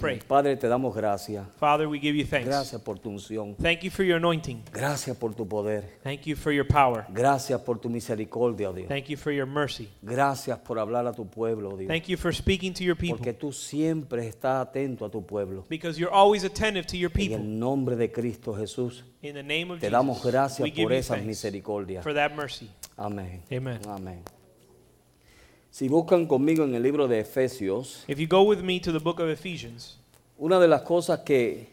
Pray. Padre, te damos gracias. Father, we give you thanks. Gracias por tu unción. Thank you for your anointing. Gracias por tu poder. Thank you for your power. Gracias por tu misericordia, oh Dios. Thank you for your mercy. Gracias por hablar a tu pueblo, oh Dios. Thank you for speaking to your people. Porque tú siempre estás atento a tu pueblo. Because you're always attentive to your En people. el nombre de Cristo Jesús, In the name of te damos Jesus, gracias we give por thanks misericordias. for that mercy. Amén. Amen. Amén. Si buscan conmigo en el libro de Efesios, If you go with me to the book of Ephesians, una de las cosas que,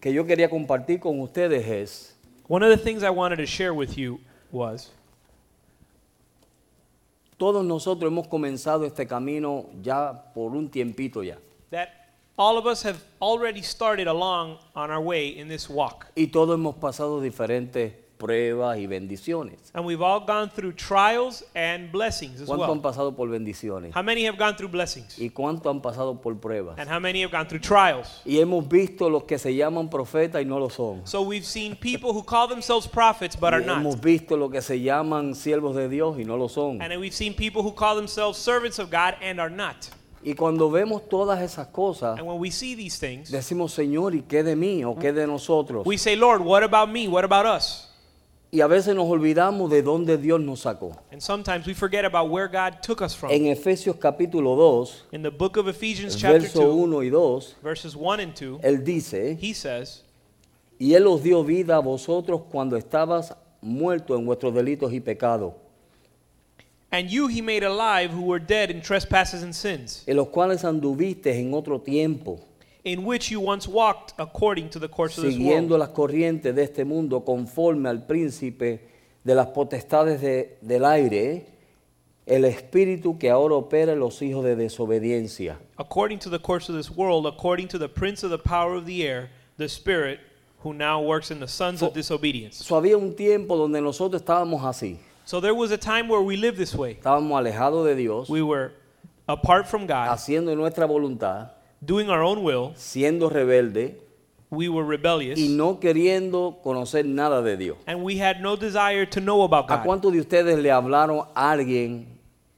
que yo quería compartir con ustedes es one of the things I wanted to share with you was Todos nosotros hemos comenzado este camino ya por un tiempito ya. that all of us have already started along on our way in this walk. Y todos hemos pasado diferentes pruebas y bendiciones. And we've all gone through trials and blessings as ¿Cuánto han well. pasado por bendiciones? How many have gone through blessings? ¿Y cuánto han pasado por pruebas? And how many have gone through trials? Y hemos visto los que se llaman profetas y no lo son. So we've seen people who call themselves prophets but Y are hemos not. visto los que se llaman siervos de Dios y no lo son. And we've seen people who call themselves servants of God and are not. Y cuando vemos todas esas cosas, And when we see these things, decimos, Señor, ¿y qué de mí o qué de nosotros? we say, Lord, what about me? What about us? Y a veces nos olvidamos de dónde Dios nos sacó. And sometimes we forget about where God took us from. En Efesios capítulo 2, In the book of Ephesians, chapter verso 2, 1 y 2, verses 1 and 2, él dice, he says, Y Él os dio vida a vosotros cuando estabas muertos en vuestros delitos y pecados, And you he made alive who were dead in trespasses and sins, en los cuales anduvisteis en otro tiempo, in which you once walked according to the course of this siguiendo world, las corrientes de este mundo conforme al príncipe de las potestades de- del aire, el espíritu que ahora opera en los hijos de desobediencia, according to the course of this world, according to the prince of the power of the air, the spirit who now works in the sons of disobedience. So, había un tiempo donde nosotros estábamos así, So there was a time where we lived this way. estábamos alejados de Dios, We were apart from God, haciendo nuestra voluntad, doing our own will. siendo rebeldes We were rebellious, y no queriendo conocer nada de Dios. and we had no desire to know about ¿A God. cuántos de ustedes le hablaron a alguien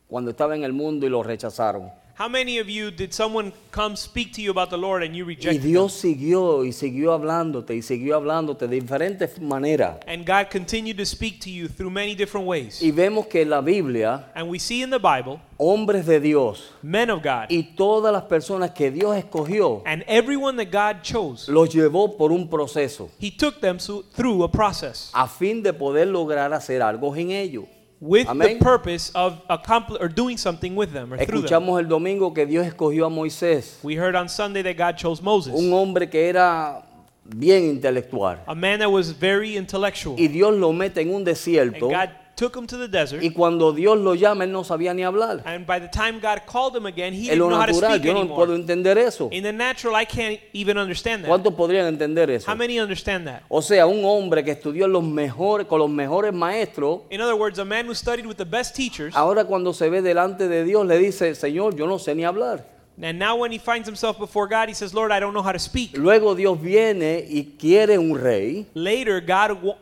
cuando estaba en el mundo y lo rechazaron? How many of you did someone come speak to you about the Lord and you Y rejected Dios siguió y siguió hablándote y siguió hablándote de diferentes maneras. them? And God continued to speak to you through many different ways. Y vemos que en la Biblia, And we see in the Bible, hombres de Dios men of God, y todas las personas que Dios escogió, and everyone that God chose, los llevó por un proceso He took them so- through a process a fin de poder lograr hacer algo en ellos. With Amén. the purpose of accomplish or doing something with them or through them. Escuchamos el domingo que Dios escogió a Moisés, We heard on Sunday that God chose Moses, un hombre que era bien intelectual. a man that was very intellectual. Y Dios lo mete en un And. God took him to the desert. Y cuando Dios lo llama, él no sabía ni hablar. And by the time God called him again, he En didn't lo know how to natural, speak yo no puedo anymore. entender eso. In the natural, I can't even understand that. ¿Cuántos podrían entender eso? How many understand that? O sea, un hombre que estudió los mejores, con los mejores maestros, In other words, a man who studied with the best teachers, ahora cuando se ve delante de Dios le dice, Señor, yo no sé ni hablar. and now when he finds himself before God, he says, Lord, I don't know how to speak. Luego Dios viene y quiere un rey. Later, God wa-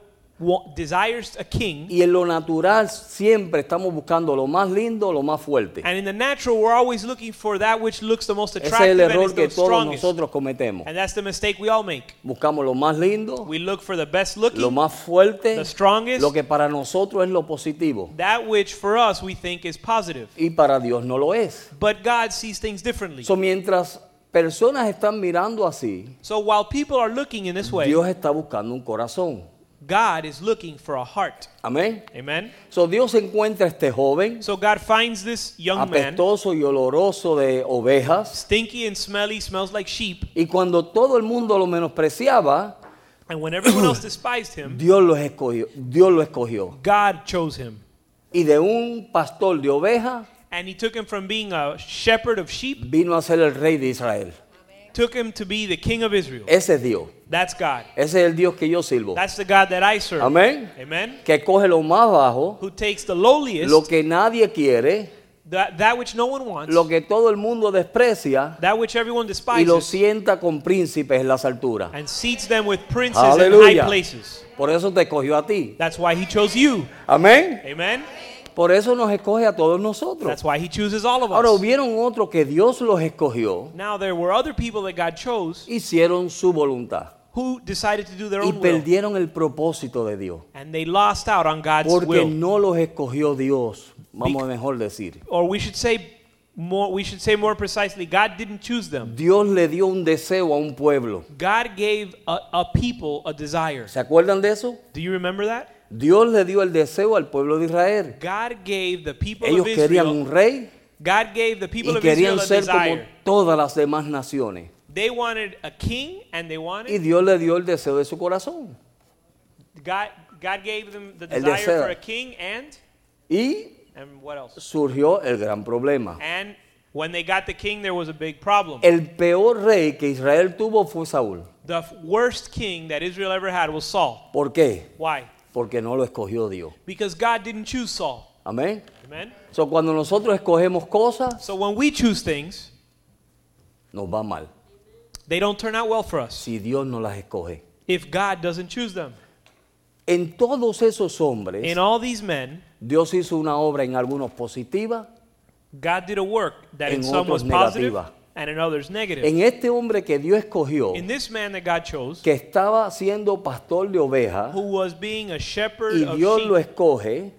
desires a king, Y en lo natural siempre estamos buscando lo más lindo, lo más fuerte. and in the natural, we're always looking for that which looks the most Ese es attractive el and error is que the todos strongest. nosotros cometemos. And that's the mistake we all make. Buscamos lo más lindo, We look for the best lo looking, más fuerte, the strongest, lo que para nosotros es lo positivo. that which for us we think is positive. Y para Dios no lo es. But God sees things differently. So, mientras personas están mirando así, So while people are looking in this way, Dios está buscando un corazón. God is looking for a heart. Amén. Amen. So, Dios encuentra a este joven So God finds this young man, apestoso y oloroso de ovejas. stinky and smelly, smells like sheep, Y cuando todo el mundo lo menospreciaba, and when everyone else despised him, Dios lo escogió. Dios lo escogió. God chose him. Y de un pastor de ovejas And he took him from being a shepherd of sheep vino a ser el rey de Israel. took him to be the king of Israel. Ese es Dios. That's God. Ese es el Dios que yo sirvo. That's the God that I serve. Amén. Amen. Que coge lo más bajo, Who takes the lowliest, lo que nadie quiere, that, that which no one wants, lo que todo el mundo desprecia that which everyone y lo despises, sienta con príncipes en las alturas. and seats them with princes in high Aleluya. places. Por eso te escogió a ti. That's why he chose you. Amén. Amen. Por eso nos escoge a todos nosotros. That's why he chooses all of Ahora us. hubieron otros que Dios los escogió, Now there were other people that God chose hicieron su voluntad who decided to do their y own will, el propósito de Dios. and they lost out on God's Porque will. no los escogió Dios, vamos a mejor decir. Or we should say more. We should say more precisely, God didn't choose them. Dios le dio un deseo a un pueblo. God gave a, a people a desire. ¿Se acuerdan de eso? Do you remember that? Dios le dio el deseo al pueblo de Israel. God gave the people Ellos of querían un Israel. rey God gave the people y of Israel querían a ser como desire. todas las demás naciones. They wanted a king, and they Y wanted Dios le dio el deseo de su corazón. God. God gave them the El desire deseo. for a king, and Y and what else? surgió el gran problema. And when they got the king, there was a big problem. El peor rey que Israel tuvo fue Saúl. The worst king that Israel ever had was Saul. ¿Por qué? Why? Porque no lo escogió Dios. Because God didn't choose Saul. Amén. Amen. So, cuando nosotros escogemos cosas, So when we choose things, nos va mal. They don't turn out well for us Si Dios no las escoge. if God doesn't choose them. En todos esos hombres, In all these men, Dios hizo una obra en algunos positiva, God did a work that in some was otros positive negativa. and in others negative. en este hombre que Dios escogió, In this man that God chose, que estaba siendo pastor de ovejas, who was being a shepherd y of Dios lo sheep, escoge,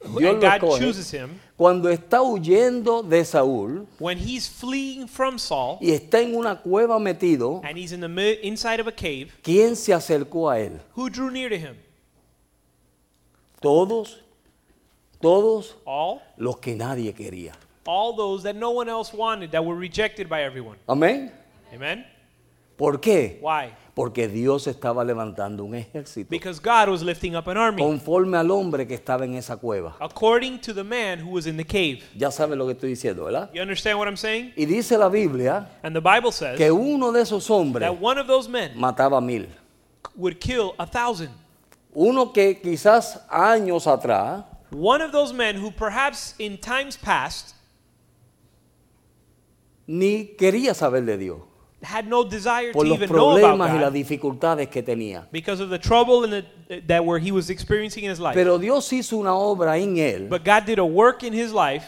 Dios and lo God chooses him, cuando está huyendo de Saúl when he's fleeing from Saul y está en una cueva metido, and he's in the inside of a cave, ¿quién se acercó a él? who drew near to him? Todos, todos All, los que nadie quería. all those that no one else wanted, that were rejected by everyone. Amén. Amen. ¿Por qué? Why? Porque Dios estaba levantando un ejército Because God was lifting up an army conforme al hombre que estaba en esa cueva. according to the man who was in the cave. Ya sabe lo que estoy diciendo, ¿verdad? You understand what I'm saying? Y dice la Biblia And the Bible says que uno de esos hombres that one of those men mataba mil. would kill a thousand. Uno que quizás años atrás One of those men who perhaps in times past ni quería saber de Dios had no desire por to los even know about problemas y las God dificultades que tenía. because of the trouble and the, that were he was experiencing in his life. Pero Dios hizo una obra en él But God did a work in his life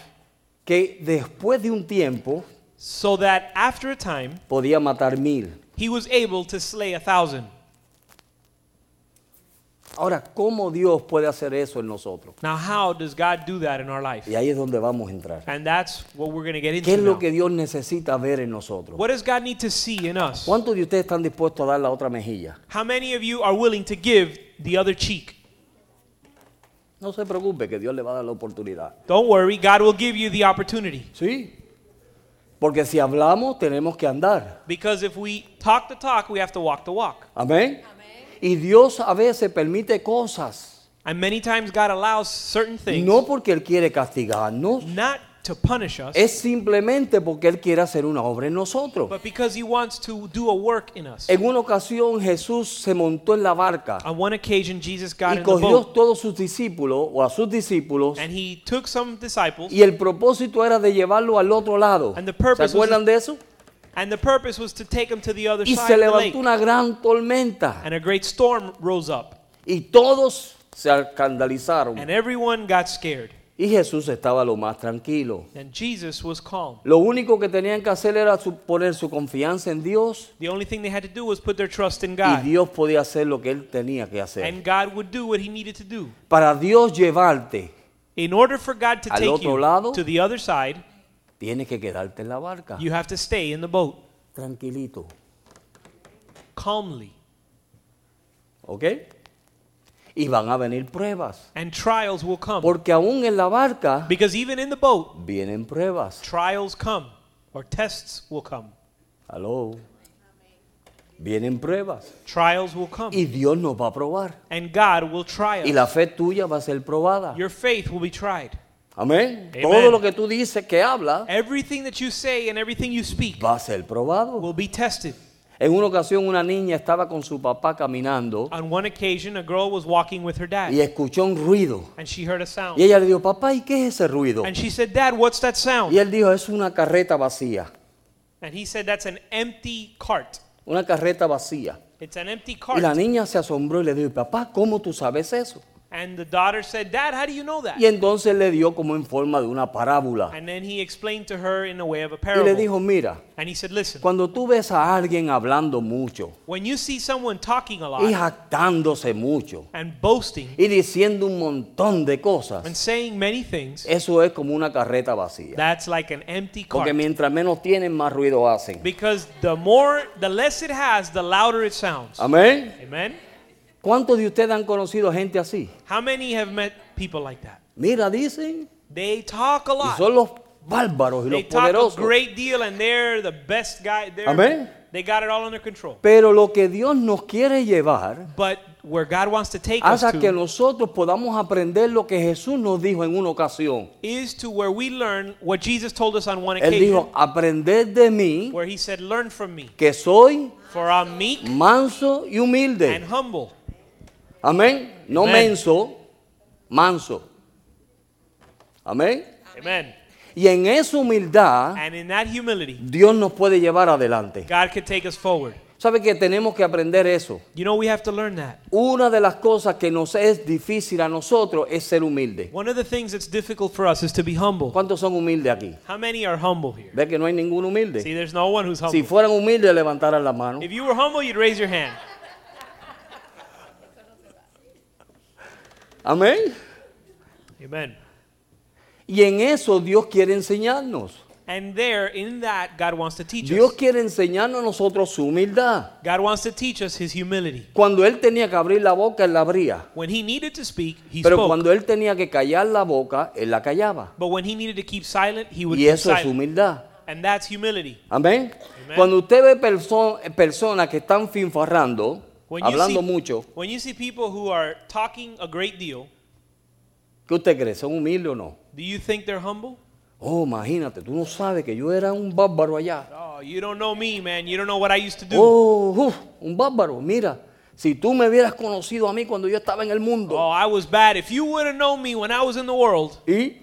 que después de un tiempo so that after a time podía matar mil. he was able to slay a thousand. Ahora, ¿cómo Dios puede hacer eso en nosotros? Now, how does God do that in our life? Y ahí es donde vamos a entrar. And that's what we're going to get into ¿Qué es lo now. que Dios necesita ver en nosotros? What does God need to see in us? ¿Cuántos de ustedes están dispuestos a dar la otra mejilla? How many of you are willing to give the other cheek? No se preocupe que Dios le va a dar la oportunidad. Don't worry, God will give you the opportunity. Sí. Porque si hablamos, tenemos que andar. Because if we talk the talk, we have to walk the walk. Amén. Y Dios a veces permite cosas. And many times God allows certain things No porque Él quiere castigarnos. not to punish us, Es simplemente porque Él quiere hacer una obra en nosotros. but because He wants to do a work in us. En una ocasión Jesús se montó en la barca On one occasion, Jesus got y in the cogió boat todos sus discípulos o a sus discípulos and He took some disciples, y el propósito era de llevarlo al otro lado. And the ¿Se purpose was- acuerdan de eso? And the purpose was to take them to the other Y side se of the lake. una gran tormenta And a great storm rose up, y todos se escandalizaron. and everyone got scared. Y Jesús estaba lo más tranquilo. And Jesus was calm. Lo único que tenían que hacer era su- poner su confianza en Dios The only thing they had to do was put their trust in y God. Dios podía hacer lo que él tenía que hacer. And God would do what He needed to do. Para Dios llevarte, In order for God to Al take otro you lado. to the other side, tienes que quedarte en la barca, you have to stay in the boat tranquilito. calmly. ¿Ok? Y van a venir pruebas. And trials will come. Porque aún en la barca Because even in the boat, vienen pruebas. trials come or tests will come. Aló. Vienen pruebas. Trials will come. Y Dios nos va a probar. And God will try Y la us. fe tuya va a ser probada. Your faith will be tried. Amén. Amen. Todo lo que tú dices que habla Everything that you say and everything you speak va a ser probado. will be tested. En una ocasión una niña estaba con su papá caminando On one occasion, a girl was walking with her dad y escuchó un ruido. and she heard a sound. Y ella le dijo, papá, ¿y qué es ese ruido? And she said, Dad, what's that Y sound? él dijo, es una carreta vacía. And he said, That's an empty cart. Una carreta vacía. It's an empty Y la cart. niña se asombró y le dijo, papá, ¿cómo tú sabes eso? And the daughter said, Dad, how do you know that? Y entonces le dio como en forma de una parábola. And then he explained to her in the way of a Y le parable. dijo, mira, And he said, Listen, cuando tú ves a alguien hablando mucho when you see someone talking a y lot jactándose mucho and boasting y diciendo un montón de cosas, and saying many things, eso es como una carreta vacía. that's like an empty Porque cart. mientras menos tienen, más ruido hacen. Because the more, the less it has, the louder it sounds. Amén. Amen? ¿Cuántos de ustedes han conocido gente así? How many have met people like that? Mira, dicen, They talk a y lot. son los bárbaros y They los talk a poderosos. great deal and they're the best guy. They're, Amén. They got it all under control. Pero lo que Dios nos quiere llevar But where God wants to take us hasta que to nosotros podamos aprender lo que Jesús nos dijo en una ocasión. is to where we learn what Jesus told us on one Él occasion, dijo, aprended de mí where he said, Learn from me, que soy for I'm meek manso y humilde. and humble. Amén. No Amen. menso, manso. Amén. Amen. Y en esa humildad And in that humility, Dios nos puede llevar adelante. God could take us forward. ¿Sabe que tenemos que aprender eso? You know, we have to learn that. Una de las cosas que nos es difícil a nosotros es ser humilde. One of the things that's difficult for us is to be humble. ¿Cuántos son humildes aquí? How many are humble here? Ve que no hay ningún See, humilde. there's no one who's Si humble. fueran humildes, levantaran la mano. If you were humble, you'd raise your hand. Amén. Amen. Y en eso Dios quiere enseñarnos. And there, in that, God wants to teach Dios us. quiere enseñarnos a nosotros su humildad. God wants to teach us His humility. Cuando Él tenía que abrir la boca, Él la abría. When He needed to speak, He Pero spoke. cuando Él tenía que callar la boca, Él la callaba. But when He needed to keep silent, He would Y keep eso es silent. humildad. And that's humility. Amén. Cuando usted ve perso- personas que están finfarrando, When you, hablando see, mucho, when you see people who are talking a great deal, ¿qué usted cree? ¿Son humildes o no? do you think they're humble? Oh, imagínate, tú no sabes que yo era un bárbaro allá. Oh, you don't know me, man. You don't know what I used to do. Oh, uf, un bárbaro. Mira, si tú me hubieras conocido a mí cuando yo estaba en el mundo Oh, I was bad. If you would have known me when I was in the world, y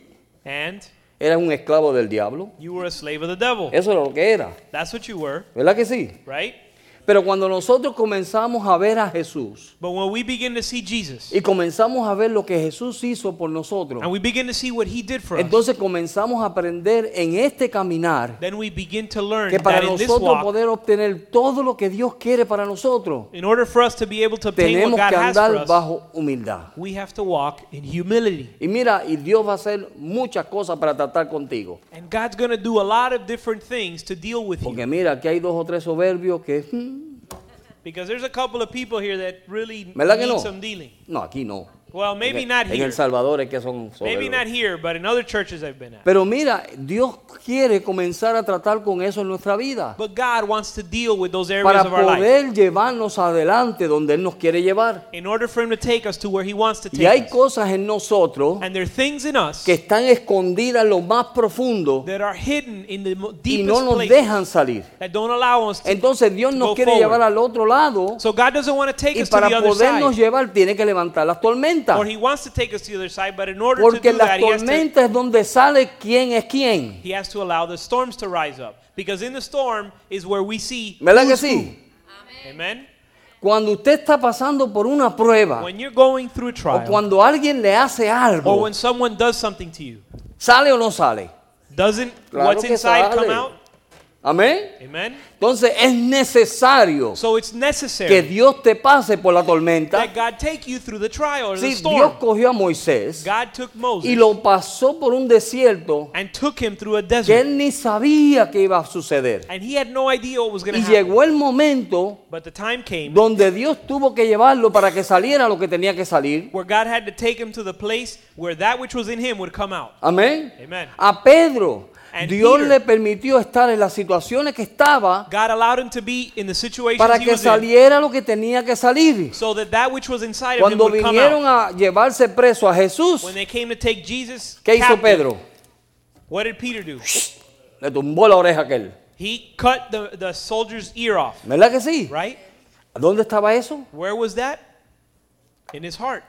and eras un esclavo del diablo, you were a slave of the devil. eso era lo que era. That's what you were, ¿Verdad que sí? right? Pero cuando nosotros comenzamos a ver a Jesús But when we begin to see Jesus, y comenzamos a ver lo que Jesús hizo por nosotros, and we begin to see what He did for us, entonces comenzamos a aprender en este caminar then we begin to learn que para that in this nosotros walk, poder obtener todo lo que Dios quiere para nosotros, in order for us to be able to obtain tenemos what que God has for andar us, bajo humildad. we have to walk in humility. Y mira, y Dios va a hacer muchas cosas para tratar contigo. And God's going to do a lot of different things to deal with Porque you. mira, aquí hay dos o tres soberbios que... hmm, Because there's a couple of people here that really ¿Verdad need no? some dealing. No, aquí no. Well, maybe en, not en here. El Salvador es que son Maybe not here, but in other churches I've been at. Pero mira, Dios quiere comenzar a tratar con eso en nuestra vida. But God wants to deal with those areas Para of our life poder llevarnos adelante donde Él nos quiere llevar. in order for Him to take us to where He wants to Y take hay us. cosas en nosotros And there are things in us que están escondidas en lo más profundo that are hidden in the mo- y deepest no nos dejan salir. that don't allow us to. Entonces Dios to nos quiere forward. llevar al otro lado So God doesn't want to take y us to para the other podernos side. llevar tiene que levantar las tormentas. Or He wants to take us to the other side, but in order Porque to do las that, he has to, tormentas es donde sale quién es quién. he has to allow the storms to rise up. Because in the storm is where we see ¿Verdad que who. Amen. Cuando usted está pasando por una prueba When you're going through a o trial, cuando alguien le hace or algo, when someone does something to you, ¿sale o no sale? doesn't Claro what's inside come sale. out? Amén. Amen. Entonces es necesario So it's que necessary Dios te pase por la tormenta. that God take you through the trial or the Sí, Dios cogió a Moisés God took Moses y lo pasó por un desierto and took him through a que él ni sabía que iba a suceder. And he had no idea what was going to Y happen. llegó el momento But the time came donde Dios tuvo que llevarlo para que saliera lo que tenía que salir. where God had to take him to the place where that which was in him would come out. Amén. Amen. A Pedro, And Dios Peter- le permitió estar en las situaciones que estaba God allowed him to be in the situation para he que in, saliera lo que tenía que salir. so that that which was inside of him Cuando come vinieron out. a llevarse preso a Jesús, When they came to take Jesus ¿qué hizo captive, Pedro? what did Peter do? Le tumbó la oreja a aquel. He cut the, the soldier's ear off, ¿Verdad que sí? right? ¿Dónde estaba eso? Where was that? In his heart.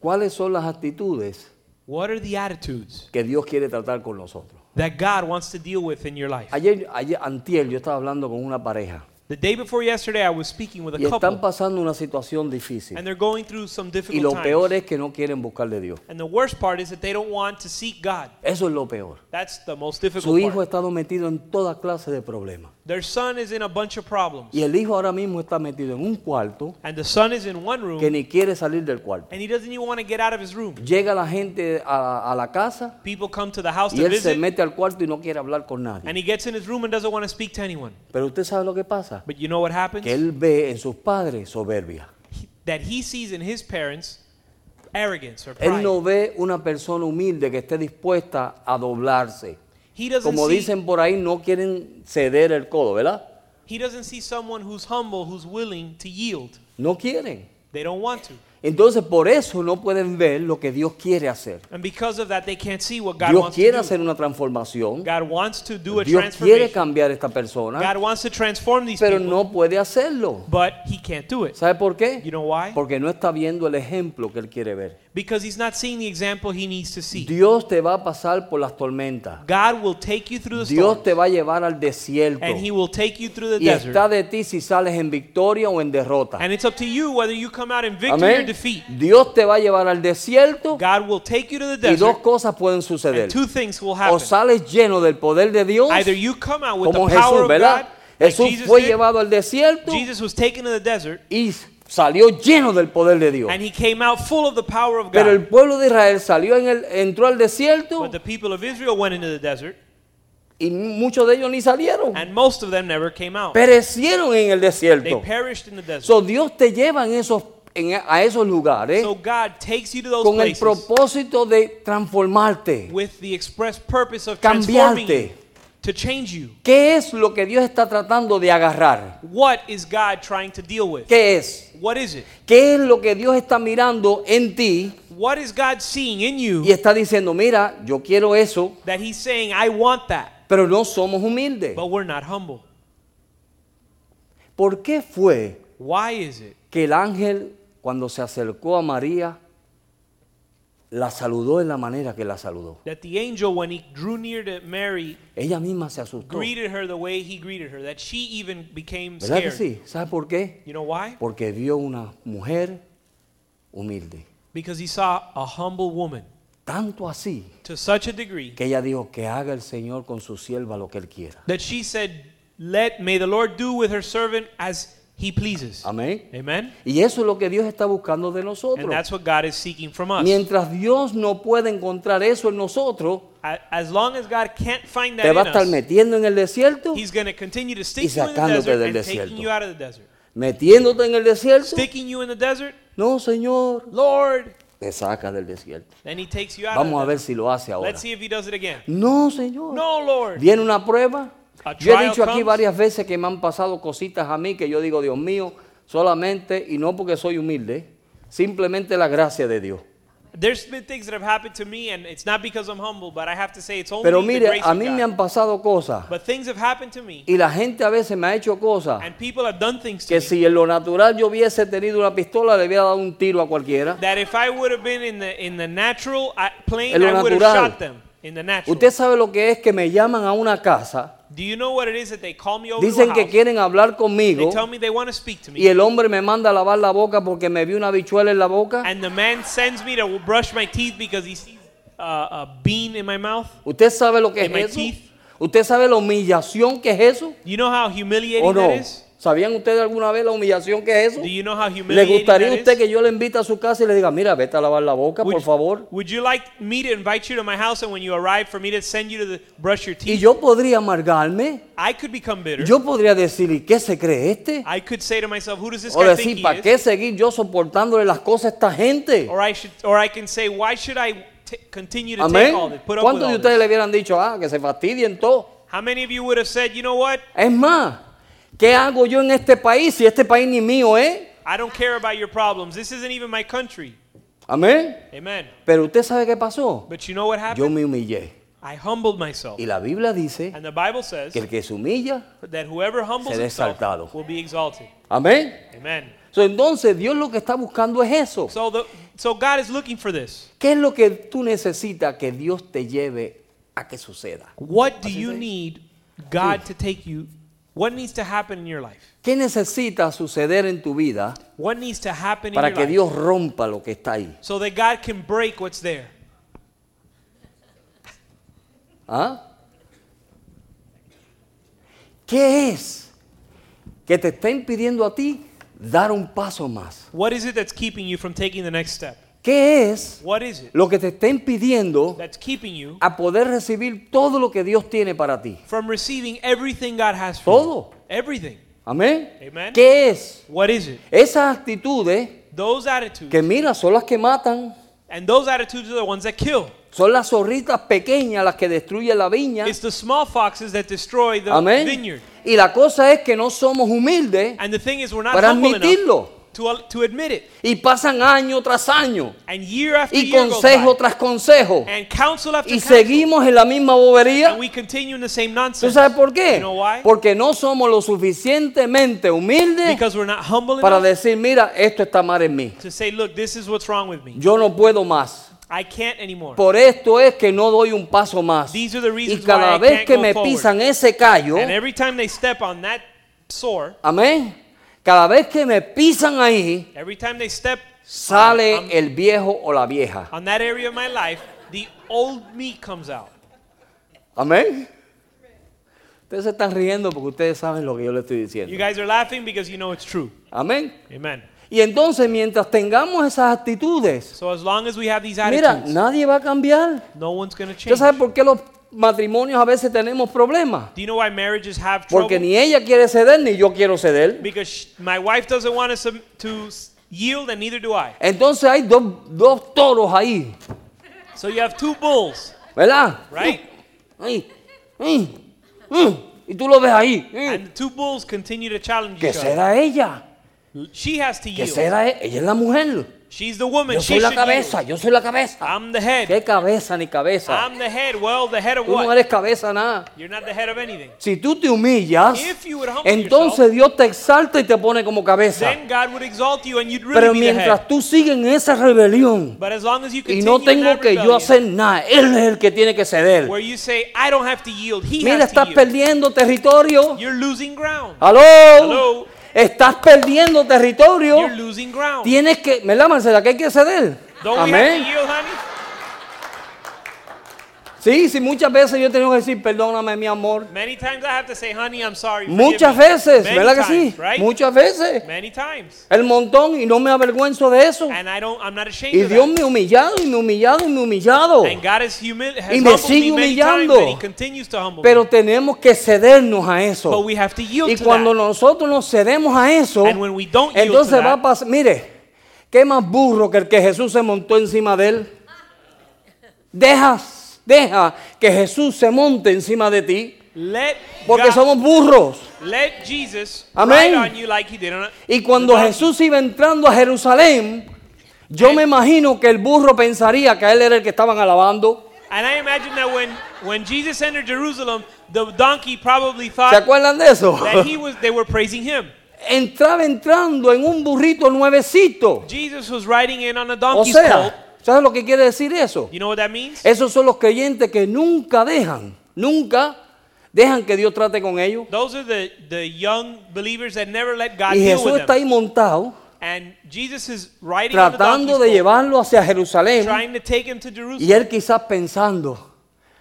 ¿Cuáles son las actitudes What are the attitudes que Dios quiere tratar con nosotros? that God wants to deal with in your life? Ayer, ayer antier, yo estaba hablando con una pareja The day before yesterday, I was speaking with a y están couple, pasando una situación difícil. and they're going through some Y difficult lo peor times. es que no quieren buscar de Dios. And the worst part is that they don't want to seek God. Eso es lo peor. That's the most Su difficult hijo ha part. estado metido en toda clase de problemas. Their son is in a bunch of problems, Y el hijo ahora mismo está metido en un cuarto and the son is in one room que ni quiere salir del cuarto. and he doesn't even want to get out of his room. Llega la gente a, a la casa People come to the house y to él se visit, mete al cuarto y no quiere hablar con nadie. and he gets in his room and doesn't want to speak to anyone. Pero usted sabe lo que pasa. But you know what happens? Que él ve en sus padres soberbia. That he sees in his parents arrogance or pride. Él no ve una persona humilde que esté dispuesta a doblarse. He doesn't Como see dicen por ahí, no quieren ceder el codo, ¿verdad? he doesn't see someone who's humble, who's willing to yield. No quieren. They don't want to. Entonces por eso no pueden ver lo que Dios quiere hacer. And because of that, they can't see what God Dios wants quiere to do. hacer una transformación. God wants to do a Dios quiere transformation. cambiar esta persona, God wants to transform these pero people, no puede hacerlo. but he can't do it. ¿Sabe por qué? You know why? Porque no está viendo el ejemplo que él quiere ver. Because he's not seeing the example he needs to see. Dios te va a pasar por las tormentas. God will take you through the Dios te va a llevar al desierto. and he will take you through the Y desert. está de ti si sales en victoria o en derrota. And it's up to you whether you come out in victory or. Defeat. Dios te va a llevar al desierto God will take you to the y dos desert, cosas pueden suceder. and two things will O happen. sales lleno del poder de Dios, Either you come out with como the power Jesús, of ¿verdad? God, Jesús fue did. llevado al desierto Jesus was taken to the desert, y salió lleno del poder de Dios. and he came out full of the power of Pero el God. pueblo de Israel salió en el, entró al desierto But the people of Israel went into the desert, y muchos de ellos ni salieron. and most of them never came out. Perecieron en el They desierto. perished in the desert. So Dios te lleva en esos, en- a esos lugares So God takes you to those con el propósito de transformarte. with the express purpose of transforming Cambiarte. to change you. ¿Qué es lo que Dios está tratando de agarrar? What is God trying to deal with? ¿Qué es? What is it? ¿Qué es lo que Dios está mirando en ti What is God seeing in you y está diciendo, mira, yo quiero eso, that He's saying, I want that, pero no somos humildes? but we're not humble? ¿Por qué fue Why is it que el ángel cuando se acercó a María la saludó en la manera que la saludó? that the angel, when he drew near to Mary, Ella misma se asustó. greeted her the way he greeted her, that she even became ¿Verdad que scared? sí? ¿Sabe por qué? You know why? Porque vio una mujer humilde. Because he saw a humble woman Tanto así to such a degree que ella dijo que haga el Señor con su sierva lo que él quiera. that she said, Let may the Lord do with her servant as he pleases. Amén. Amen. Y eso es lo que Dios está buscando de nosotros. And that's what God is seeking from us. Mientras Dios no pueda encontrar eso en nosotros, As long as God can't find that te va a in estar metiendo en el desierto, He's going to continue to stick Y sacándote desert del and desierto. taking you out of the desert. metiéndote en el desierto. Sticking you in the desert, No, Señor, Lord, te saca del desierto. then He takes you out Vamos a ver desert. si lo hace ahora. Let's see if He does it again. No, Señor. No, Lord. Viene una prueba. Yo he dicho aquí varias veces que me han pasado cositas a mí que yo digo, Dios mío, solamente, y no porque soy humilde, simplemente la gracia de Dios. There's been things that have happened to me, and it's not because I'm humble, but I have to say it's only Pero the mire, grace a of mí God. me han pasado cosas But things have happened to me, y la gente a veces me ha hecho cosas and people have done things to que me. si en lo natural yo hubiese tenido una pistola le hubiera dado un tiro a cualquiera. that if I would have been in the in the natural I, plane, En lo I would have natural. shot them in the natural. Usted sabe lo que es que me llaman a una casa, Do you know what it is that they call me over to dicen a que house? quieren hablar They conmigo tell me they want to speak to me, y el hombre me manda a lavar la boca porque me vio una bichuela en la boca. and the man sends me to brush my teeth because he sees uh, a bean in my mouth. ¿Usted sabe lo que In my es eso? teeth. ¿Usted sabe la humillación que es eso? You know how humiliating ¿O no? that is? ¿Sabían ustedes alguna vez la humillación que es eso? You know ¿Le gustaría a usted que yo le invite a su casa y le diga, mira, vete a lavar la boca, por Would, favor? would you like me to invite you to my house and when you arrive for me to send you to the, brush your Y teeth? yo podría amargarme, I could become bitter. yo podría decir, ¿y qué se cree este? I could say to myself, who does this O guy decir, ¿para qué seguir yo soportándole las cosas a esta gente? Or I should, or I can say, why should I continue to take all this, put up with ¿Cuántos de ustedes this? le hubieran dicho, ah, que se fastidien todo? How many of you would have said, you know what? Es más, ¿qué hago yo en este país si este país ni mío es? I don't care about your problems. This isn't even my country. Amén. Amen. Pero usted sabe qué pasó. But you know what Yo happened? me humillé. I humbled myself. Y la Biblia dice And the Bible says que el que se humilla, that whoever humbles será exaltado. will be exalted. amén. Amen. So, entonces Dios lo que está buscando es eso. So the so God is looking for this. ¿Qué es lo que tú necesitas que Dios te lleve a que suceda? What do you need God to take you? What needs to happen in your life? ¿Qué necesita suceder en tu vida What needs to happen in para your que life Dios rompa lo que está ahí? so that God can break what's there? ¿Ah? ¿Qué es que te está impidiendo a ti dar un paso más? What is it that's keeping you from taking the next step? ¿Qué es What is it lo que te está impidiendo a poder recibir todo lo que Dios tiene para ti? from receiving everything God has for you? Todo. Everything. Amén. Amen. ¿Qué es? What is it? Esas actitudes Those attitudes. que mira son las que matan, And those attitudes are the ones that kill. son las zorritas pequeñas las que destruyen la viña. It's the small foxes that destroy the Amén. vineyard. Y la cosa es que no somos humildes And the thing is, we're not para admitirlo. To, to admit it. Y pasan año tras año. And year after Y year consejo tras consejo. And counsel after Y counsel. seguimos en la misma bobería. And we continue in the same ¿Tú nonsense. sabes por qué? You know why? Porque no somos lo suficientemente humildes Because we're not humble para enough decir, mira, esto está mal en mí. to say, look, this is what's wrong with me. Yo no puedo más. I can't anymore. Por esto es que no doy un paso más. These are the Y reasons cada why I vez can't que me forward. pisan ese callo, And every time they step on that sore, amén, cada vez que me pisan ahí, every time they step sale on, el viejo o la vieja. on that area of my life, the old me comes out. Amén. Ustedes se están riendo porque ustedes saben lo que yo le estoy You diciendo. guys are laughing because you know it's true. Amén. Amen. Y entonces mientras tengamos esas actitudes, So as long as we have these mira, attitudes, nadie va a cambiar. no one's going to ¿Usted change. sabe por qué los matrimonios a veces tenemos problemas? Do you know why marriages have trouble? Porque ni ella quiere ceder ni yo quiero ceder. Because my wife doesn't want to, to yield, and neither do I. Entonces hay dos, dos toros ahí, So you have two bulls, ¿verdad? right? Ahí, ahí, mm, y tú lo ves ahí. mm. And the two bulls continue to challenge each other. ceda ella, She has to yield. ceda e- ella es la mujer. She's the woman. Yo She soy la should cabeza, yo soy la cabeza. I'm the head. ¿Qué cabeza ni cabeza? I'm the head. Well, the head of Tú no eres cabeza nada. You're not the head of anything. Si tú te humillas, If you would humble entonces Dios te exalta y te pone como cabeza. Then God would exalt you and you'd really Pero be the head. mientras tú sigues en esa rebelión But as long as you y continue no in tengo that que yo rebellion, hacer nada, Él es el que tiene que ceder. where you say, I don't have to yield, He Mira, has to estás yield. perdiendo territorio. You're losing ground. ¡Aló! Hello? Estás perdiendo territorio. You're losing ground. Tienes que, ¿verdad, Marcela? Que hay que ceder. Don't we have to Amén. yield, honey? Sí, sí, muchas veces yo tengo que decir, perdóname, mi amor. Many times I have to say, honey, I'm sorry. Muchas me." veces, Many ¿verdad que times, sí? Right? Muchas veces. Many times. El montón y no me avergüenzo de eso. And I don't, I'm not ashamed Y of Dios that. me ha humillado y me ha humillado y me ha humillado. And God has, humil- has Y me sigue humillando. times and He continues to humble Pero tenemos que cedernos a But eso. we have to yield Y to cuando that. nosotros nos cedemos a eso, And when we don't yield entonces to va a pasar, mire, ¿qué más burro que el que Jesús se montó encima de él? Deja, deja que Jesús se monte encima de ti, let, porque God- somos burros. let Jesus Amén. on you like He did on a, Y cuando. Jesús iba entrando a Jerusalén, yo me imagino que el burro pensaría que él era el que estaban alabando. And I imagine that when, when Jesus entered Jerusalem, the donkey probably ¿Se thought acuerdan de eso? that he was, they were praising him. Entraba entrando en un burrito nuevecito. Jesus was riding in on a O donkey's colt. ¿Sabes lo que quiere decir eso? You know what that means? Esos son los creyentes que nunca dejan, nunca dejan que Dios trate con ellos. Those are the, the young believers that never let God Y Jesús está ahí montado, And Jesus is riding tratando de llevarlo hacia Jerusalén. trying to take him to Jerusalem. Y él quizás pensando,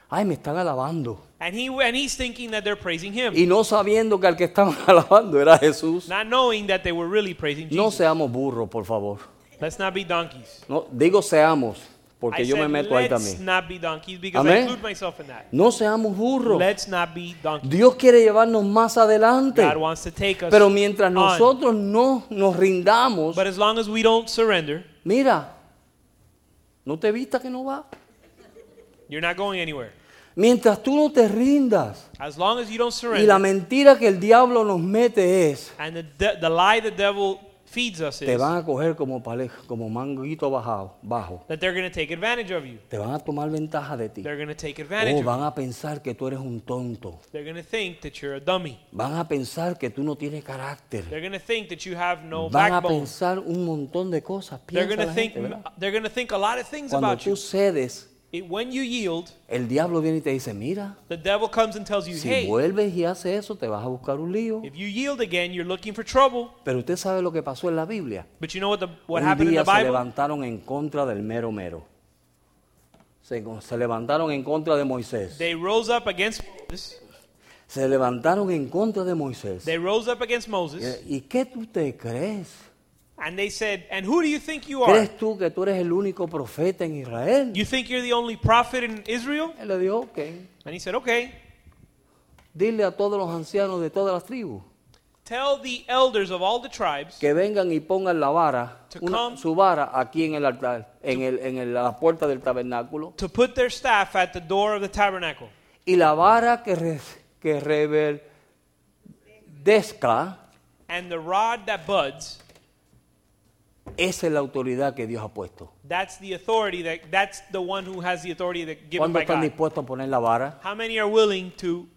ay, me están alabando. And, he, and he's thinking that they're praising him, Y no sabiendo que al que estaban alabando era Jesús. not knowing that they were really praising No Jesus. seamos burros, por favor. Let's not be donkeys. No, digo seamos, porque I yo me said, meto ahí let's también. not be donkeys because I Amén. include myself in that. No seamos burros. Let's not be donkeys. Dios quiere llevarnos más adelante. God wants to take us Pero mientras on. nosotros no nos rindamos, But as long as we don't surrender, mira, no te vista que no va. You're not going anywhere. Mientras tú no te rindas. As long as you don't Y la surrender, mentira que el diablo nos mete es, and the, de- the lie the devil feeds us te is van a coger como, pale- como manguito bajado, bajo. that they're going to take advantage of you. Te van a tomar ventaja de ti. They're going to take advantage O of you. van a pensar que tú eres un tonto. They're going to think that you're a dummy. Van a pensar que tú no tienes carácter. They're going to think that you have no Van a backbone. pensar un montón de cosas. They're Piensa going to la think gente, ¿verdad? they're going to think a lot of things Cuando about tú you. cedes, It, when you yield, el diablo viene y te dice, mira, the devil comes and tells you, si "Hey, vuelves y haces eso, te vas a buscar un lío. if you yield again, you're looking for trouble." Pero usted sabe lo que pasó en la Biblia. But you know what the what un happened in día the se Bible? levantaron en contra del mero mero. Se, se levantaron en contra de Moisés. They rose up against Moses. Se levantaron en contra de Moisés. They rose up against Moses, ¿Y qué tú te crees? And they said, "And who do you think you are? ¿Crees tú que tú eres el único profeta en Israel? You think you're the only prophet in Israel?" Él le dijo, ok, And he said, "Okay, dile a todos los ancianos de todas las tribus tell the elders of all the tribes que vengan y pongan la vara, To una- come- su vara aquí en el altar, en, el, en el- la puerta del tabernáculo. to put their staff at the door of the tabernacle, Y la vara que, re- que reverdezca, and the rod that buds." Esa es la autoridad que Dios ha puesto. That's the authority that that's the one who has the authority that given ¿Cuándo by están God. dispuestos a poner la vara? How many are willing to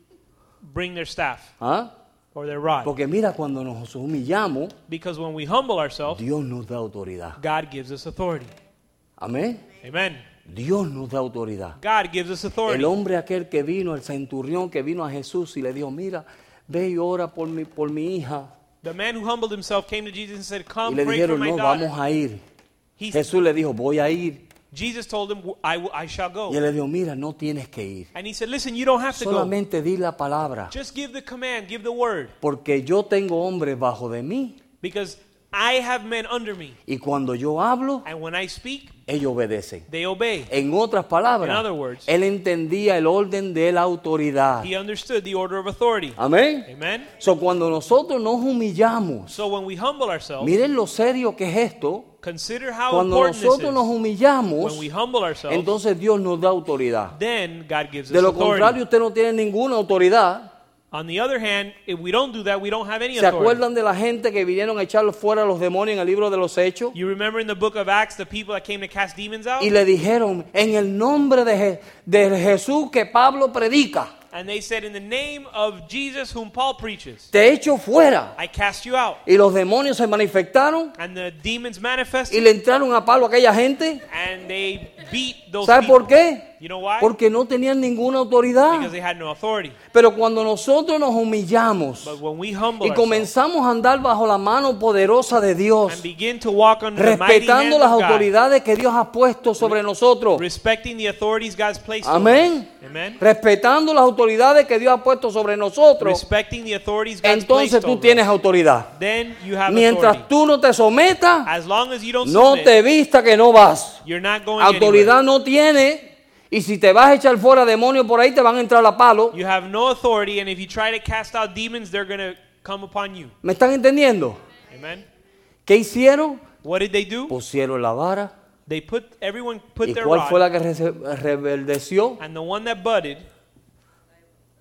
bring their staff ¿Ah? or their rod? Porque mira, cuando nos humillamos, Because when we humble ourselves, Dios nos da autoridad. God gives us authority. Amén. Amen. Dios nos da autoridad. God gives us authority. El hombre aquel que vino, el centurión que vino a Jesús y le dijo, mira, ve y ora por mi, por mi hija. The man who humbled himself came to Jesus and said, Y "Come le pray for my no, daughter." vamos a ir. He- Jesús le dijo, voy a ir. Jesus told him, I, will- I shall go. Y él le dijo, mira, no tienes que ir. And he said, Listen, you don't have to go. Solamente di la palabra. Just give the command, give the word. Porque yo tengo hombres bajo de mí. Because I have men under me. Y cuando yo hablo, And when I speak, ellos obedecen. they obey. En otras palabras, In other words, él entendía el orden de la autoridad. He understood the order of authority. Amén. Amen. So, cuando nosotros nos humillamos, So when we humble ourselves, miren lo serio que es esto. consider how Cuando important this nosotros nos humillamos, When we humble ourselves, entonces Dios nos da autoridad. then God gives De us lo authority. contrario, usted no tiene ninguna autoridad. On the other hand, if we don't do that, we don't have any ¿Se authority. acuerdan de la gente que vinieron a echar fuera a los demonios en el libro de los Hechos? You remember in the book of Acts the people that came to cast demons out? Y le dijeron, en el nombre de, Je- de Jesús que Pablo predica, And they said, In the name of Jesus whom Paul preaches, te echo fuera. I cast you out. Y los demonios se manifestaron And the demons y manifested le entraron a palo a aquella gente. and they beat those ¿Sabe people. por qué? You know why? Porque no tenían ninguna autoridad. Because they had no authority. Pero cuando nosotros nos humillamos But when we humble y comenzamos a andar bajo la mano poderosa de and Dios, begin to walk under the mighty hand respetando las autoridades que Dios ha puesto sobre nosotros, respecting the authorities God's placed over amén, respetando las autoridades que Dios ha puesto sobre nosotros, Respecting the authorities God's entonces placed tú tienes autoridad. Then you have Mientras authority. tú no te sometas, As long as you don't no te vista que no vas. you're not going anywhere. Autoridad no tiene. Y si te vas a echar fuera demonios por ahí, te van a entrar a palo. You have no authority, and if you try to cast out demons, they're going to come upon you. ¿Me están entendiendo? Amen. ¿Qué hicieron? What did they do? Pusieron la vara. They put everyone put ¿Y their cuál rod, fue la que re- rebeldeció? and the one that budded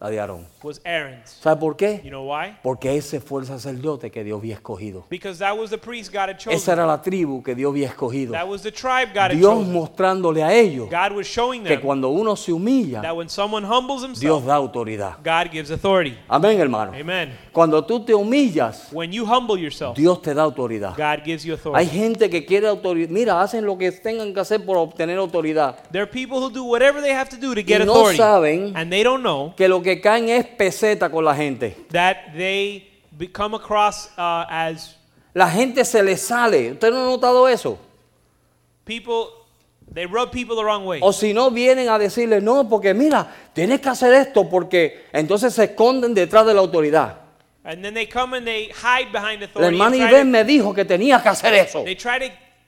La de Aarón. was Aaron's. ¿Sabe por qué? You know why? Porque ese fue el sacerdote que Dios había escogido. Because that was the priest God had chosen. Esa era la tribu que Dios había escogido. That was the tribe God had Dios chosen. mostrándole a ellos God was showing que them cuando uno se humilla, that when someone humbles Dios himself, da autoridad. God gives authority. Amén, hermano. Amen. Cuando tú te humillas, When you humble yourself, Dios te da autoridad. God gives you Hay gente que quiere autoridad. Mira, hacen lo que tengan que hacer por obtener autoridad. There are people who do whatever they have to do to get Y no authority. saben And they don't know que lo que caen es peseta con la gente. that they become across uh, as La gente se le sale. ¿Usted no ha notado eso? people, they rub people the wrong way. O si no, vienen a decirle, no, porque mira, tienes que hacer esto porque entonces se esconden detrás de la autoridad. And then they come and they hide behind La authority. hermana Ivén to- me dijo que tenía que hacer eso. They try to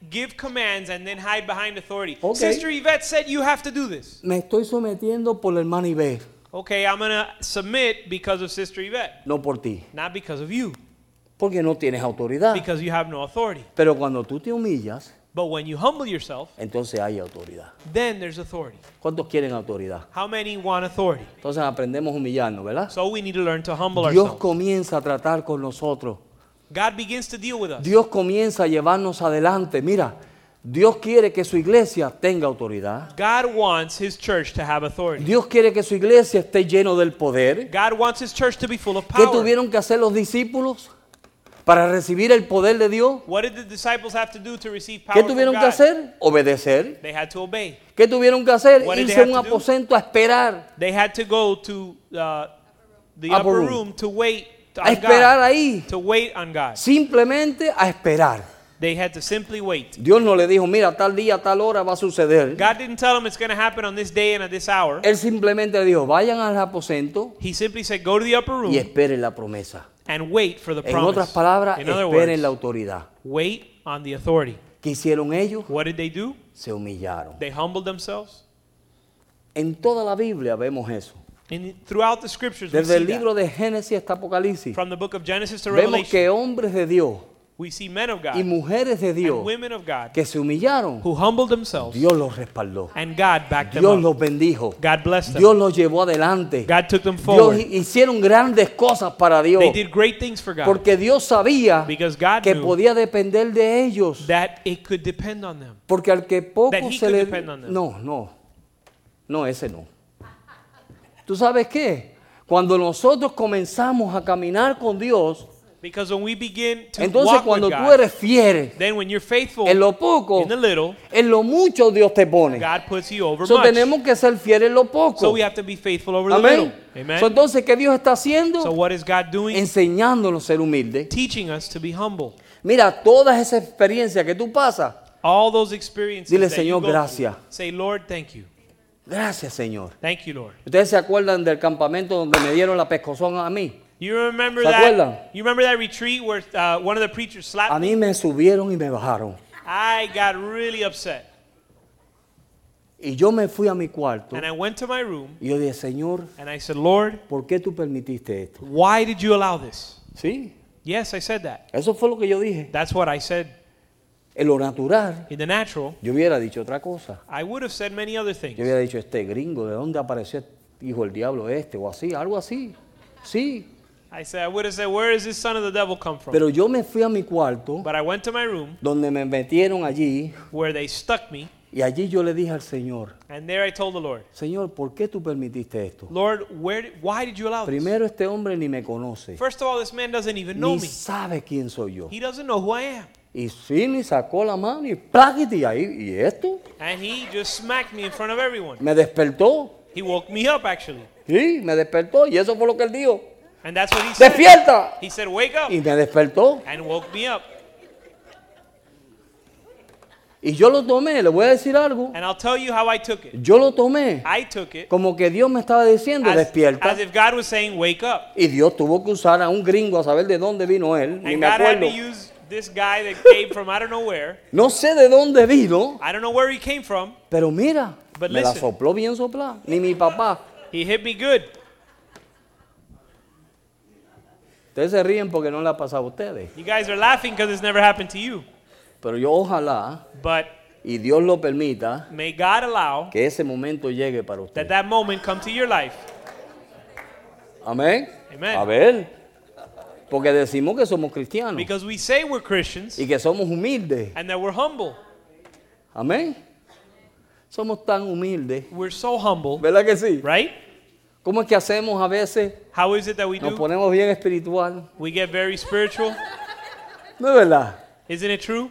give commands and then hide behind authority. Okay. Sister Yvette said you have to do this. Me estoy sometiendo por la hermana Ivén, Okay, I'm going to submit because of Sister Yvette, no por ti. not because of you, Porque no tienes autoridad. because you have no authority. Pero cuando tú te humillas, But when you humble yourself, entonces hay autoridad. then there's authority. ¿Cuántos quieren autoridad? How many want authority? Entonces aprendemos a humillarnos, ¿verdad? So we need to learn to humble Dios ourselves. comienza a tratar con nosotros. God begins to deal with us. Dios comienza a llevarnos adelante. Mira, Dios quiere que su iglesia tenga autoridad. God wants his church to have authority. Dios quiere que su iglesia esté lleno del poder. God wants his church to be full of ¿Qué power. tuvieron que hacer los discípulos para recibir el poder de Dios? What did the disciples have to do to receive power ¿Qué from tuvieron que God? hacer? Obedecer. They had to obey. ¿Qué tuvieron que hacer? What Irse a un do? aposento a esperar. They had to go to uh, the Upper upper room. room to wait A esperar God. ahí. To wait on God. Simplemente a esperar. They had to simply wait. Dios no le dijo, mira, tal día, tal hora va a suceder. God didn't tell them it's going to happen on this day and at this hour. Él simplemente le dijo, vayan al aposento He simply said, go to the upper room y esperen la promesa. and wait for the En otras promise. palabras, In other esperen la words, autoridad. wait on the authority. ¿Qué hicieron ellos? What did they do? Se humillaron. They humbled themselves. En toda la Biblia vemos eso. And throughout the scriptures, we Desde see el libro that. de Génesis hasta Apocalipsis, From the book of Genesis to vemos Revelation, que hombres de Dios we see men of God y mujeres de and Dios women of God que se humillaron, who humbled themselves Dios los respaldó. and God backed them Dios los bendijo. God blessed them. Dios los llevó adelante. God took them Dios forward. hicieron grandes cosas para Dios. They did great things for God Porque Dios sabía because God que knew podía depender de ellos. that it could depend on them. Porque al que poco That he se could le... depend on them. No, no. No, ese no. ¿Tú sabes qué? Cuando nosotros comenzamos a caminar con Dios, Because when we begin to entonces walk cuando with tú God, eres fiel then when you're faithful en lo poco, in the little, en lo mucho Dios te pone. God puts you over So much. tenemos que ser fieles en lo So poco. we have to be faithful over the little. Amén. Amen. So, entonces, ¿qué Dios está So haciendo? what is God doing? Enseñándonos a ser humildes. Teaching us to be humble. Mira, todas esas experiencias que tú pasas, All those experiences Dile, that Señor, gracias. Say, Lord, thank you. gracias Señor. Thank you, Lord. ¿Ustedes se acuerdan del campamento donde me dieron la pescozón a mí? You remember ¿Se that? acuerdan? You remember that retreat where uh, one of the preachers slapped A mí me subieron y me bajaron. I got really upset. Y yo me fui a mi cuarto And I went to my room y yo dije, Señor, and I said, Lord, ¿por qué tú permitiste esto? why did you allow this? Sí, Yes, I said that. eso fue lo que yo dije. That's what I said. En lo natural, In the natural, yo hubiera dicho otra cosa. I would have said many other things. Yo hubiera dicho, este gringo, ¿de dónde apareció este hijo del diablo este? O así, algo así. Sí. I said, I would have said, where does this son of the devil come from? Pero yo me fui a mi cuarto, But I went to my room donde me metieron allí, where they stuck me, y allí yo le dije al Señor, and there I told the Lord, Señor, ¿por qué tú permitiste esto? Lord, where, did- why did you allow this? Primero, este hombre ni me conoce, First of all, this man doesn't even know ni me. sabe quién soy yo. He doesn't know who I am. Y sacó la mano y pláquete y ahí, ¿y esto? And he just smacked me in front of everyone. Me despertó, He woke me up, actually. sí, me despertó, y eso fue lo que él dijo. And that's what he said. ¡Despierta! He said, wake up. Y me despertó. And woke me up. Y yo lo tomé, le voy a decir algo. And I'll tell you how I took it. Yo lo tomé I took it como que Dios me estaba diciendo, as, despierta. as if God was saying, wake up. Y Dios tuvo que usar a un gringo a saber de dónde vino él, ni And me God had acuerdo. this guy that came from I don't know where. No sé de dónde vino, I don't know where he came from. pero mira, But me la listen. sopló bien soplada. Ni mi papá. He hit me good. Ustedes se ríen porque no le ha pasado a ustedes. You guys are laughing because it's never happened to you. Pero yo ojalá, But y Dios lo permita, may God allow que ese momento llegue para that usted. that moment come to your life. Amén. Amen. A ver. Porque decimos que somos cristianos Because we say we're Christians y que somos humildes. and that we're humble. Amén. Somos tan humildes. We're so humble, ¿Verdad que sí? right? ¿Cómo es que hacemos a veces? How is it that we Nos do? ponemos bien espiritual. We get very spiritual. ¿No es verdad? Isn't it true?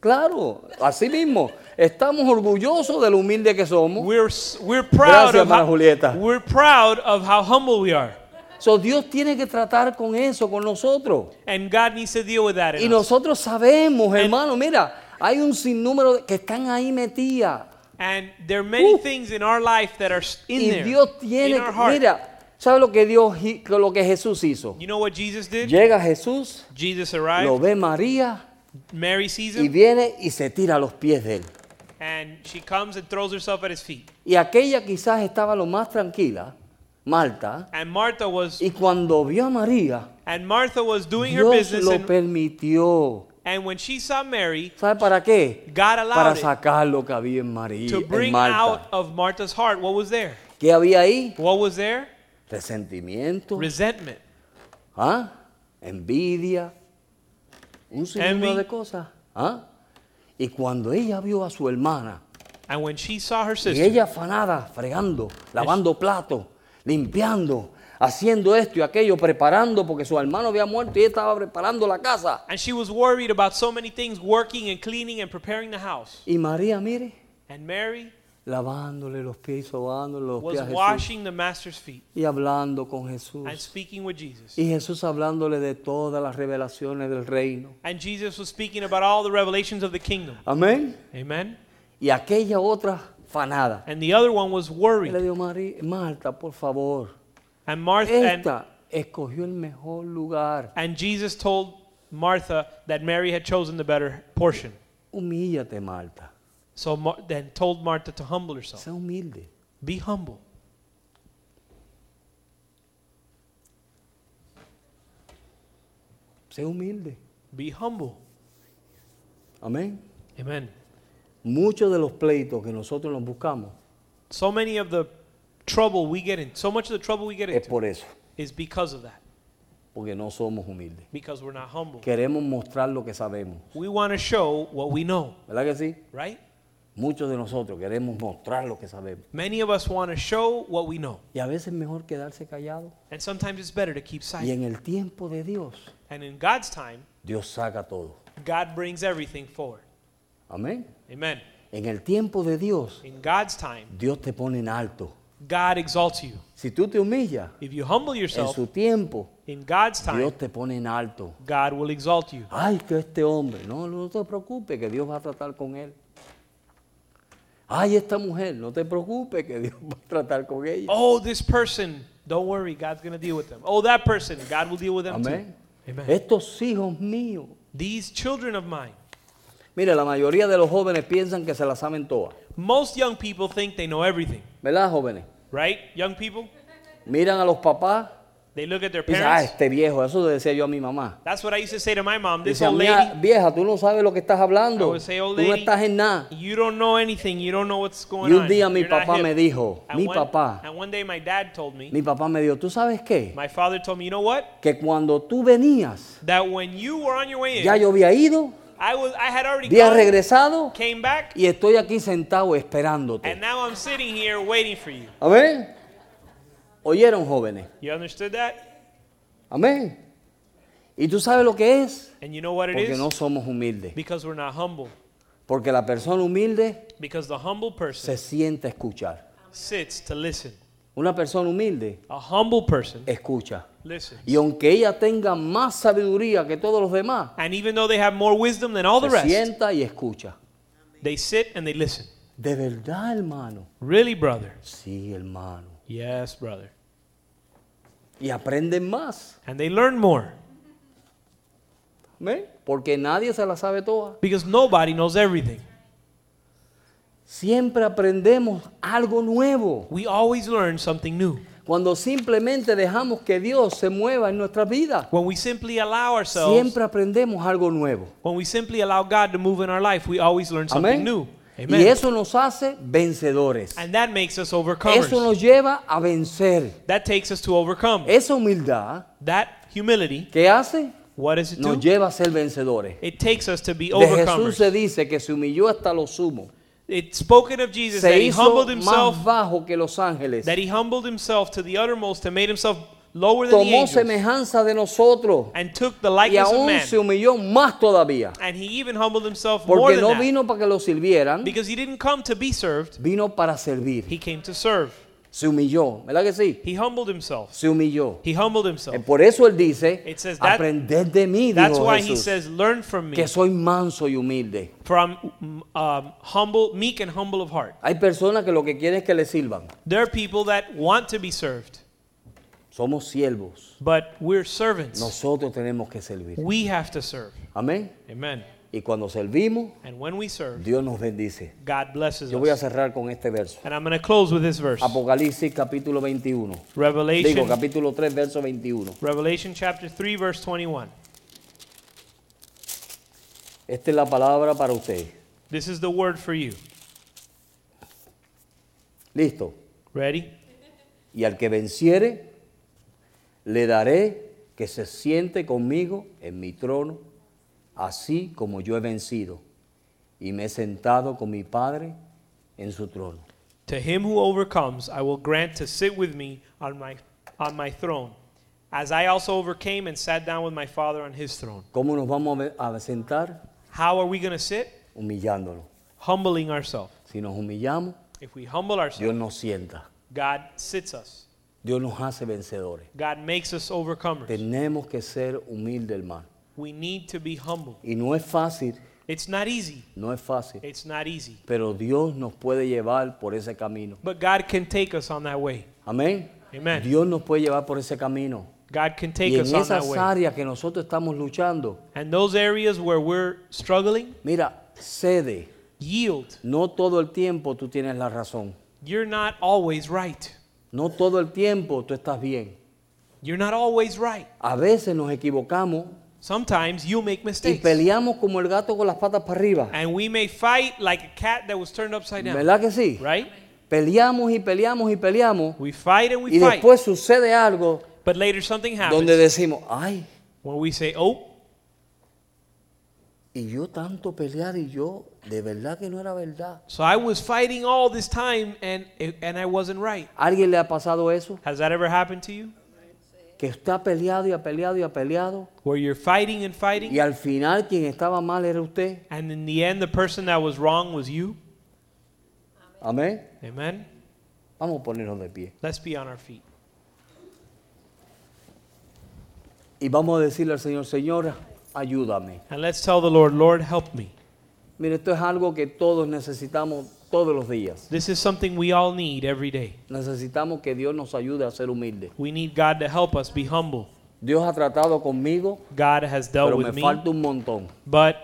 Claro, así mismo. Estamos orgullosos de lo humilde que somos. We're we're proud Gracias, of how, Julieta. we're proud of how humble we are. So, Dios tiene que tratar con eso, con nosotros. And God needs to deal with that Y us. nosotros sabemos, hermano, mira, hay un sinnúmero que están ahí metidas. And there are many Uh. things in our life that are in Y there. Dios tiene, in our que- heart. mira, ¿sabe lo que Dios, lo que Jesús hizo? You know what Jesus did? Llega Jesús, Jesus lo ve María Mary sees y him, viene y se tira a los pies de él. and she comes and throws herself at his feet. Y aquella quizás estaba lo más tranquila, Marta, And Martha was y cuando vio a María, and Martha was doing her Dios business lo and, permitió. And when she saw Mary, ¿Sabe para qué? God Para allowed it sacar lo que había en María, to en bring out Marta. of Martha's heart what was there. ¿Qué había ahí? What was there? Resentimiento, Resentment. ¿ah? envidia, un sinnúmero Envy. de cosas. ¿ah? Y cuando ella vio a su hermana, And when she saw her y sister, ella afanada, fregando, lavando platos, limpiando, haciendo esto y aquello, preparando, porque su hermano había muerto y ella estaba preparando la casa. and she was worried about so many things, working and cleaning and preparing the house. Y María, mire, And Mary lavándole los pies, sobándole los pies a Jesús washing the master's feet y hablando con Jesús. and speaking with Jesus. Y Jesús hablándole de todas las revelaciones del reino. And Jesus was speaking about all the revelations of the kingdom. Amén. Amen. Y aquella otra fanada. And the other one was Y le worried. dijo, María, Marta, por favor, And Martha and, esta escogió el mejor lugar. and Jesus told Martha that Mary had chosen the better portion. Humíllate, Marta. So Mar- then told Martha to humble herself. Sé humilde. Be humble. Sé humilde. Be humble. Amén. Amen. Muchos de los pleitos que nosotros nos buscamos So many of the trouble we get in, so much of the trouble we get es into por eso, is because of that. porque no somos humildes. Because we're not humble. Queremos mostrar lo que sabemos. We want to show what we know, ¿Verdad que sí? right? Muchos de nosotros queremos mostrar lo que sabemos. Many of us want to show what we know. Y a veces es mejor quedarse callado. And sometimes it's better to keep Y silent. en el tiempo de Dios, And in God's time, Dios saca todo. God brings everything forward. Amén. Amen. En el tiempo de Dios, In God's time, Dios te pone en alto. God exalts you. Si tú te humillas, If you humble en yourself su tiempo, in God's time, Dios te pone en alto. God will exalt you. Ay, que este hombre, no, no te preocupes, que Dios va a tratar con él. Ay, esta mujer, no te preocupes, que Dios va a tratar con ella. Oh, this person, don't worry, God's going to deal with them. Oh, that person, God will deal with them Amén. too. Amen. Estos hijos míos. These children of mine, Mire, la mayoría de los jóvenes piensan que se las saben todas. most young people think they know everything, ¿Verdad, jóvenes? Right? Young people, Miran a los papás they look at their y dicen, ah, parents. este viejo, eso decía yo a mi mamá. That's what I used to say to my mom. This Dice, old "Mía, lady, vieja, tú no sabes lo que estás I hablando. would say, old Tú no lady, estás en nada. you don't know anything. You don't know what's going Y un on. día mi You're papá hip." me dijo, And mi one- papá, And one day my dad told me, mi papá me dijo, ¿tú sabes qué? my father told me, you know what? Que cuando tú venías, That when you were on your way in, ya yo había ido, I was I had already había gone, regresado came back, y estoy aquí sentado esperándote. and now I'm sitting here waiting for you. Amén. ¿Oyeron, jóvenes? You understood that? Amén. ¿Y tú sabes lo que es? And you know what it Porque is? no somos humildes. Because we're not humble. Porque la persona humilde Because the humble person se sienta a escuchar. sits to listen. Una persona humilde A humble person escucha. listens. Y aunque ella tenga más sabiduría que todos los demás, And even though they have more wisdom than all the se rest, sienta y escucha. they sit and they listen. De verdad, hermano. Really, brother? Sí, hermano. Yes, brother. Y aprenden más. And they learn more ¿Amén? Porque nadie se la sabe toda. because nobody knows everything. Siempre aprendemos algo nuevo. We always learn something new. Cuando simplemente dejamos que Dios se mueva en nuestras vidas, When we simply allow ourselves, siempre aprendemos algo nuevo. when we simply allow God to move in our life, we always learn something Amén. new. Y eso nos hace vencedores. And that makes us overcomers. Eso nos lleva a vencer. That takes us to overcome. Esa humildad, That humility, ¿qué hace? what does it Nos do? lleva a ser vencedores. It takes us to be De Jesús overcomers. se dice que se humilló hasta lo sumo. It's spoken of Jesus that he hizo humbled himself, más bajo que los ángeles. that he humbled himself to the uttermost and made himself lower than the Tomó angels semejanza de nosotros. and took the Y likeness of aún man. se humilló más todavía. And he even humbled himself more Porque than no that. vino para que lo sirvieran, Because he didn't come to be served, vino para servir. he came to serve. Se humilló, ¿verdad que sí? He humbled himself. Se humilló. He humbled Eh, himself. Por eso él dice, It says that- aprended de mí, That's dijo why he Jesús, says, Learn from me, que soy manso y humilde. from um, humble, meek and humble of heart. Hay personas que lo que quieren es que le sirvan. There are people that want to be served, Somos siervos. but we're servants. Nosotros tenemos que servir. We have to serve. Amén. Amen. Y cuando servimos, And when we serve, Dios nos bendice. God blesses Yo voy a us. cerrar con este verso. And I'm going to close with this verse. Apocalipsis capítulo 21. Digo, Revelation, capítulo 3, verso 21. Revelation chapter 3, verse 21. Esta es la palabra para usted. This is the word for you. Listo. Ready? Y al que venciere, le daré que se siente conmigo en mi trono, así como yo he vencido y me he sentado con mi Padre en su trono. To him who overcomes, I will grant to sit with me on my, on my throne, as I also overcame and sat down with my Father on his throne. ¿Cómo nos vamos a sentar? How are we going to sit? Humillándolo. Humbling ourselves. Si nos humillamos, If we humble Dios ourselves, nos sienta. God sits us. Dios nos hace vencedores. God makes us overcomers. Tenemos que ser humildes, hermano. We need to be humble. Y no es fácil, It's not easy. no es fácil. It's not easy. Pero Dios nos puede llevar por ese camino. But God can take us on that way. Amén. Amen. Dios nos puede llevar por ese camino. God can Y take en us on that esas way. áreas que nosotros estamos luchando, And those areas where we're struggling, mira, cede. yield. No todo el tiempo tú tienes la razón. You're not always right. No todo el tiempo tú estás bien. You're not always right. A veces nos equivocamos Sometimes you'll make y mistakes. peleamos como el gato con las patas para arriba. And we may fight like a cat that was turned upside down. ¿Verdad que sí? Right? Peleamos y peleamos y peleamos We fight and we y fight. después sucede algo But later something happens donde decimos, ay, when we say, oh, y yo tanto pelear y yo de verdad que no era verdad. so I was fighting all this time and, and I wasn't right. ¿Alguien le ha pasado eso? Has that ever happened to you? Que está peleado y ha peleado y ha peleado Where you're fighting and fighting y al final quien estaba mal era usted. and in the end the person that was wrong was you? Amén. Amen? Vamos a ponernos de pie. Let's be on our feet. Y vamos a decirle al Señor, Señor, ayúdame. And let's tell the Lord, Lord, help me. Mire, esto es algo que todos necesitamos todos los días. This is something we all need every day. Necesitamos que Dios nos ayude a ser humildes. We need God to help us be humble. Dios ha tratado conmigo, God has dealt pero with me me, falta un montón. but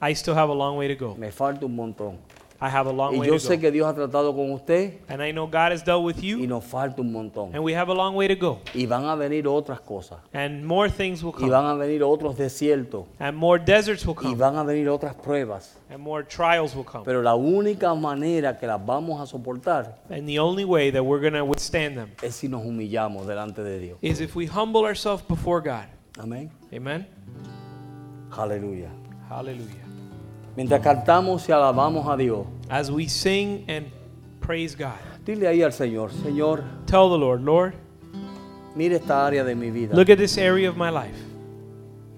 I still have a long way to go. Me falta un montón. I have a long Y way yo to sé go. que Dios ha tratado con usted And I know God has dealt with y you, nos falta un montón. and we have a long way to go. Y van a venir otras cosas. And more things will Y come. van a venir otros desiertos. And more deserts will Y come. van a venir otras pruebas. And more trials will come. Pero la única manera que las vamos a soportar And the only way that we're going to withstand them es si nos humillamos delante de Dios. is if we humble ourselves before God. Amén. Amen? Aleluya. Hallelujah. Mientras cantamos y alabamos a Dios, As we sing and praise God, dile ahí al Señor, Señor, tell the Lord, Lord, mire esta área de mi vida. look at this area of my life.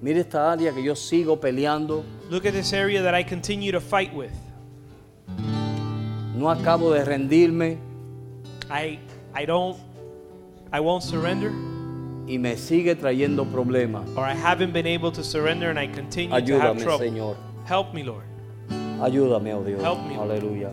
Mire esta área que yo sigo peleando. Look at this area that I continue to fight with. No acabo de rendirme I I don't I won't surrender y me sigue trayendo problemas. or I haven't been able to surrender and I continue to have Ayúdame, trouble. Señor. Help me, Lord. Ayúdame, oh Dios. Help me. Aleluya.